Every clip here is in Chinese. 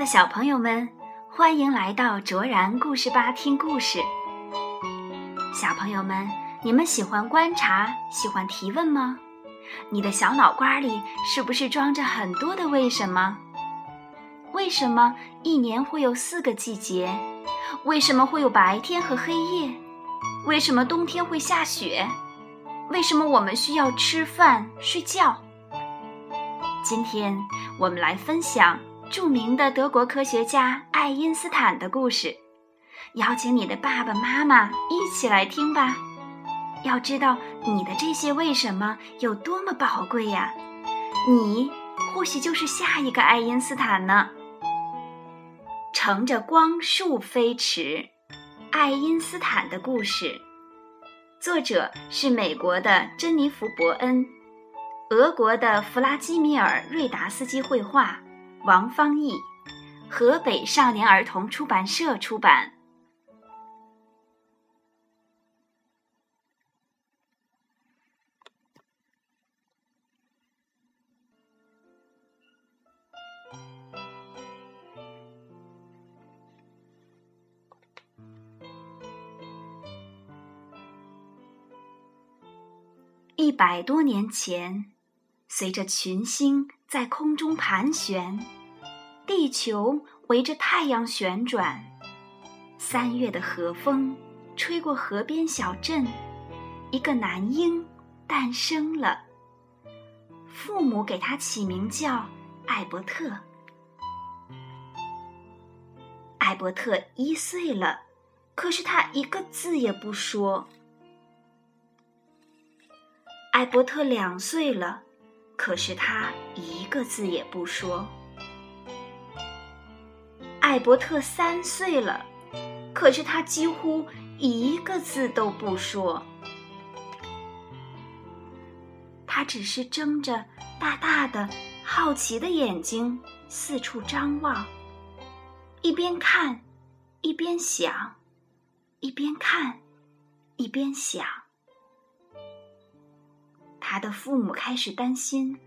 的小朋友们，欢迎来到卓然故事吧听故事。小朋友们，你们喜欢观察、喜欢提问吗？你的小脑瓜里是不是装着很多的为什么？为什么一年会有四个季节？为什么会有白天和黑夜？为什么冬天会下雪？为什么我们需要吃饭、睡觉？今天我们来分享。著名的德国科学家爱因斯坦的故事，邀请你的爸爸妈妈一起来听吧。要知道你的这些为什么有多么宝贵呀？你或许就是下一个爱因斯坦呢。乘着光束飞驰，爱因斯坦的故事，作者是美国的珍妮弗·伯恩，俄国的弗拉基米尔·瑞达斯基绘画。王方毅，河北少年儿童出版社出版。一百多年前，随着群星。在空中盘旋，地球围着太阳旋转。三月的和风吹过河边小镇，一个男婴诞生了。父母给他起名叫艾伯特。艾伯特一岁了，可是他一个字也不说。艾伯特两岁了。可是他一个字也不说。艾伯特三岁了，可是他几乎一个字都不说。他只是睁着大大的、好奇的眼睛四处张望，一边看，一边想，一边看，一边想。他的父母开始担心，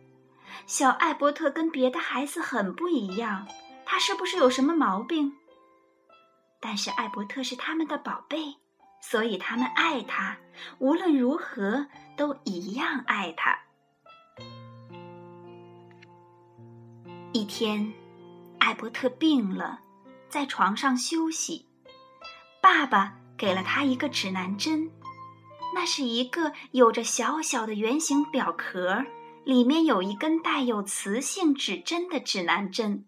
小艾伯特跟别的孩子很不一样，他是不是有什么毛病？但是艾伯特是他们的宝贝，所以他们爱他，无论如何都一样爱他。一天，艾伯特病了，在床上休息，爸爸给了他一个指南针。那是一个有着小小的圆形表壳，里面有一根带有磁性指针的指南针。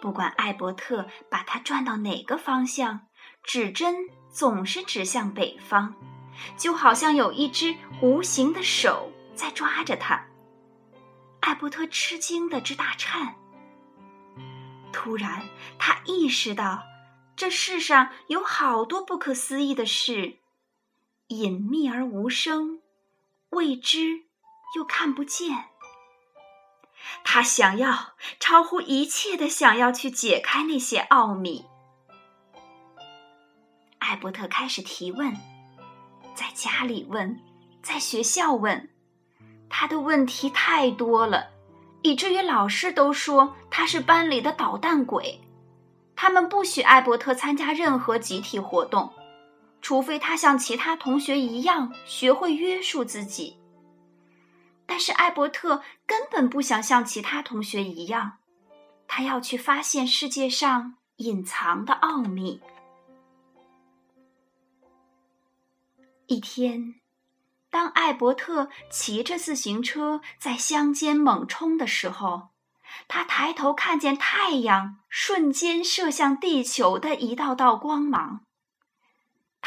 不管艾伯特把它转到哪个方向，指针总是指向北方，就好像有一只无形的手在抓着他。艾伯特吃惊的直打颤。突然，他意识到，这世上有好多不可思议的事。隐秘而无声，未知又看不见。他想要超乎一切的想要去解开那些奥秘。艾伯特开始提问，在家里问，在学校问，他的问题太多了，以至于老师都说他是班里的捣蛋鬼。他们不许艾伯特参加任何集体活动。除非他像其他同学一样学会约束自己，但是艾伯特根本不想像其他同学一样，他要去发现世界上隐藏的奥秘。一天，当艾伯特骑着自行车在乡间猛冲的时候，他抬头看见太阳瞬间射向地球的一道道光芒。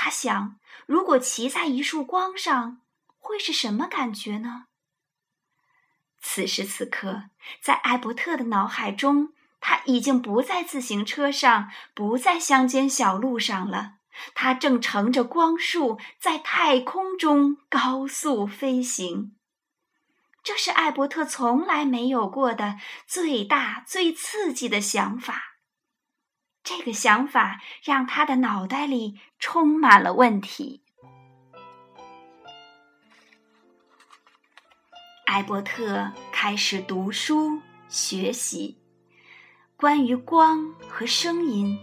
他想，如果骑在一束光上，会是什么感觉呢？此时此刻，在艾伯特的脑海中，他已经不在自行车上，不在乡间小路上了，他正乘着光束在太空中高速飞行。这是艾伯特从来没有过的最大、最刺激的想法。这个想法让他的脑袋里充满了问题。艾伯特开始读书学习，关于光和声音，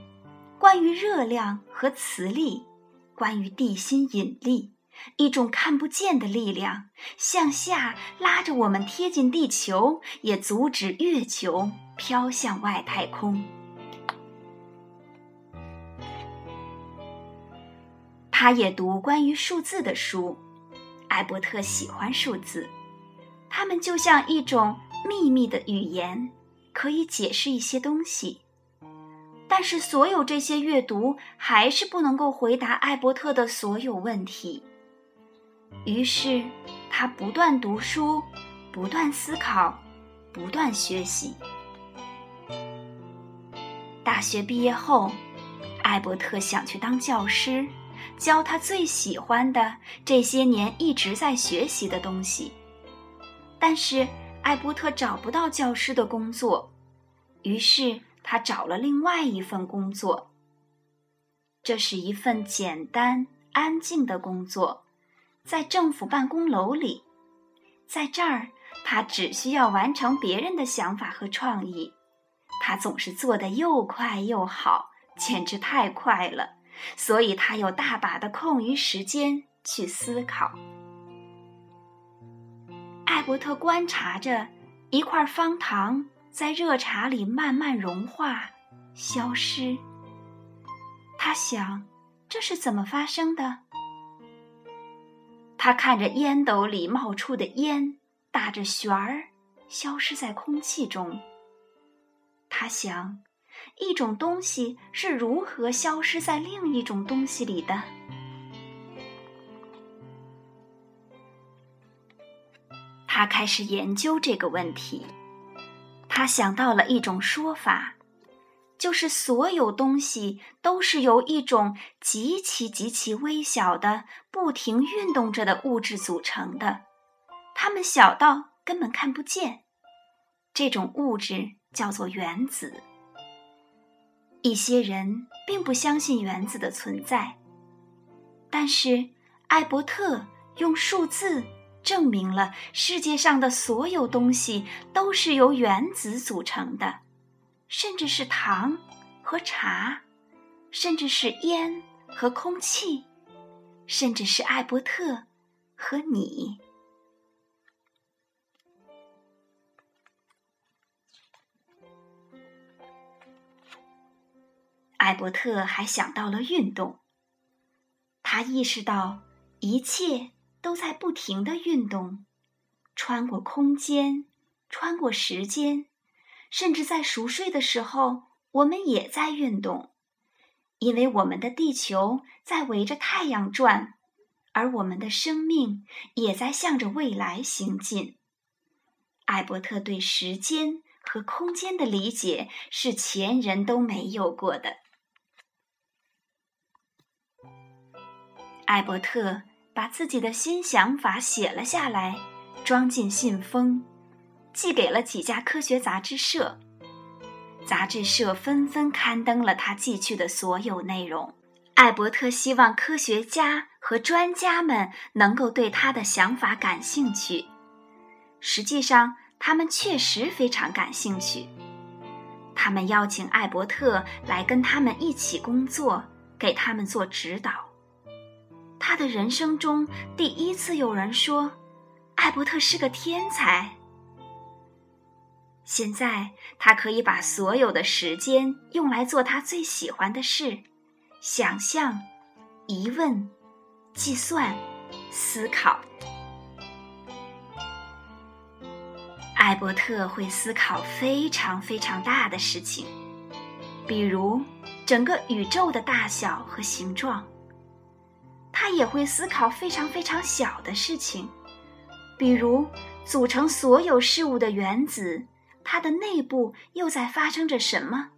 关于热量和磁力，关于地心引力，一种看不见的力量向下拉着我们贴近地球，也阻止月球飘向外太空。他也读关于数字的书，艾伯特喜欢数字，它们就像一种秘密的语言，可以解释一些东西。但是，所有这些阅读还是不能够回答艾伯特的所有问题。于是，他不断读书，不断思考，不断学习。大学毕业后，艾伯特想去当教师。教他最喜欢的这些年一直在学习的东西，但是艾伯特找不到教师的工作，于是他找了另外一份工作。这是一份简单安静的工作，在政府办公楼里，在这儿他只需要完成别人的想法和创意，他总是做得又快又好，简直太快了。所以他有大把的空余时间去思考。艾伯特观察着一块方糖在热茶里慢慢融化、消失。他想，这是怎么发生的？他看着烟斗里冒出的烟打着旋儿，消失在空气中。他想。一种东西是如何消失在另一种东西里的？他开始研究这个问题。他想到了一种说法，就是所有东西都是由一种极其极其微小的、不停运动着的物质组成的。它们小到根本看不见。这种物质叫做原子。一些人并不相信原子的存在，但是艾伯特用数字证明了世界上的所有东西都是由原子组成的，甚至是糖和茶，甚至是烟和空气，甚至是艾伯特和你。艾伯特还想到了运动。他意识到一切都在不停的运动，穿过空间，穿过时间，甚至在熟睡的时候，我们也在运动，因为我们的地球在围着太阳转，而我们的生命也在向着未来行进。艾伯特对时间和空间的理解是前人都没有过的。艾伯特把自己的新想法写了下来，装进信封，寄给了几家科学杂志社。杂志社纷纷刊登了他寄去的所有内容。艾伯特希望科学家和专家们能够对他的想法感兴趣。实际上，他们确实非常感兴趣。他们邀请艾伯特来跟他们一起工作，给他们做指导。他的人生中第一次有人说，艾伯特是个天才。现在他可以把所有的时间用来做他最喜欢的事：想象、疑问、计算、思考。艾伯特会思考非常非常大的事情，比如整个宇宙的大小和形状。他也会思考非常非常小的事情，比如组成所有事物的原子，它的内部又在发生着什么？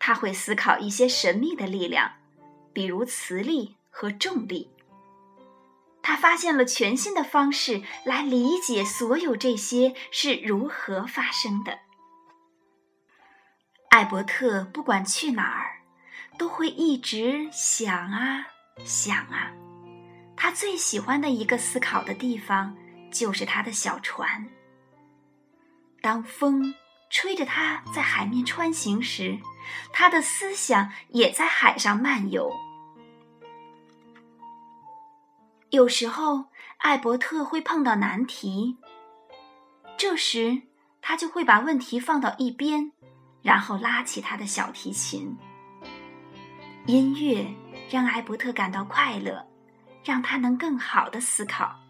他会思考一些神秘的力量，比如磁力和重力。他发现了全新的方式来理解所有这些是如何发生的。艾伯特不管去哪儿，都会一直想啊。想啊，他最喜欢的一个思考的地方就是他的小船。当风吹着它在海面穿行时，他的思想也在海上漫游。有时候，艾伯特会碰到难题，这时他就会把问题放到一边，然后拉起他的小提琴。音乐让艾伯特感到快乐，让他能更好的思考。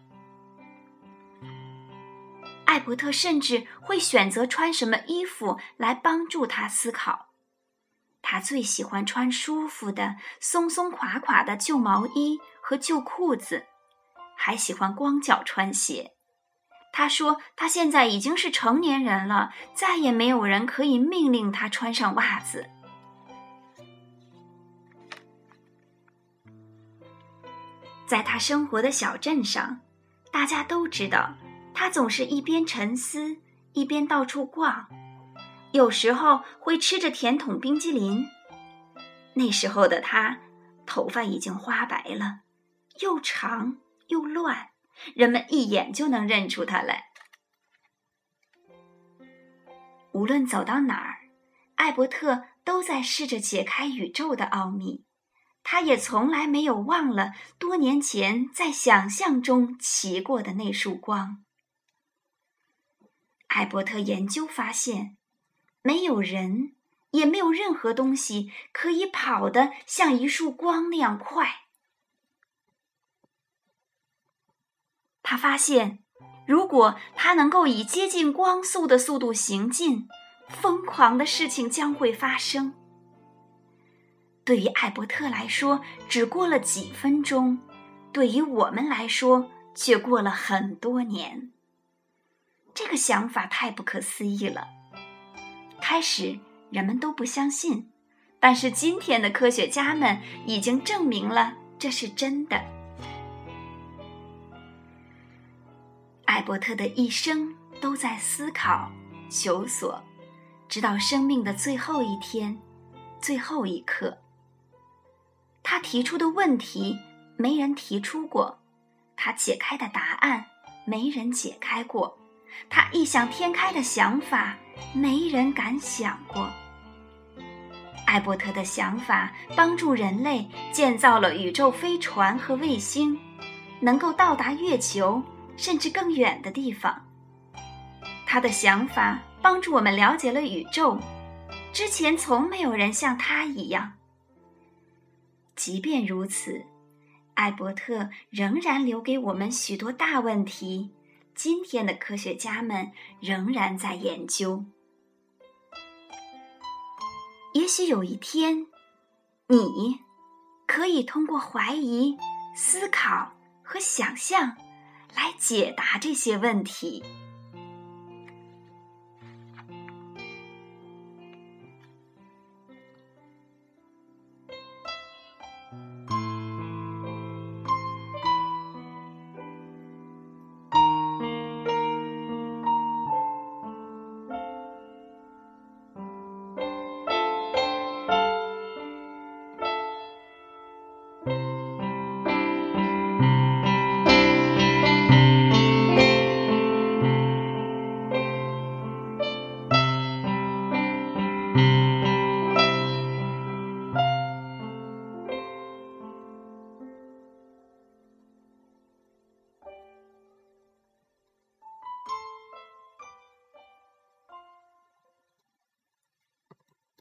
艾伯特甚至会选择穿什么衣服来帮助他思考。他最喜欢穿舒服的、松松垮垮的旧毛衣和旧裤子，还喜欢光脚穿鞋。他说：“他现在已经是成年人了，再也没有人可以命令他穿上袜子。”在他生活的小镇上，大家都知道他总是一边沉思一边到处逛，有时候会吃着甜筒冰激凌。那时候的他，头发已经花白了，又长又乱，人们一眼就能认出他来。无论走到哪儿，艾伯特都在试着解开宇宙的奥秘。他也从来没有忘了多年前在想象中骑过的那束光。艾伯特研究发现，没有人，也没有任何东西可以跑得像一束光那样快。他发现，如果他能够以接近光速的速度行进，疯狂的事情将会发生。对于艾伯特来说，只过了几分钟；对于我们来说，却过了很多年。这个想法太不可思议了。开始人们都不相信，但是今天的科学家们已经证明了这是真的。艾伯特的一生都在思考、求索，直到生命的最后一天、最后一刻。他提出的问题，没人提出过；他解开的答案，没人解开过；他异想天开的想法，没人敢想过。艾伯特的想法帮助人类建造了宇宙飞船和卫星，能够到达月球甚至更远的地方。他的想法帮助我们了解了宇宙，之前从没有人像他一样。即便如此，艾伯特仍然留给我们许多大问题。今天的科学家们仍然在研究。也许有一天，你可以通过怀疑、思考和想象来解答这些问题。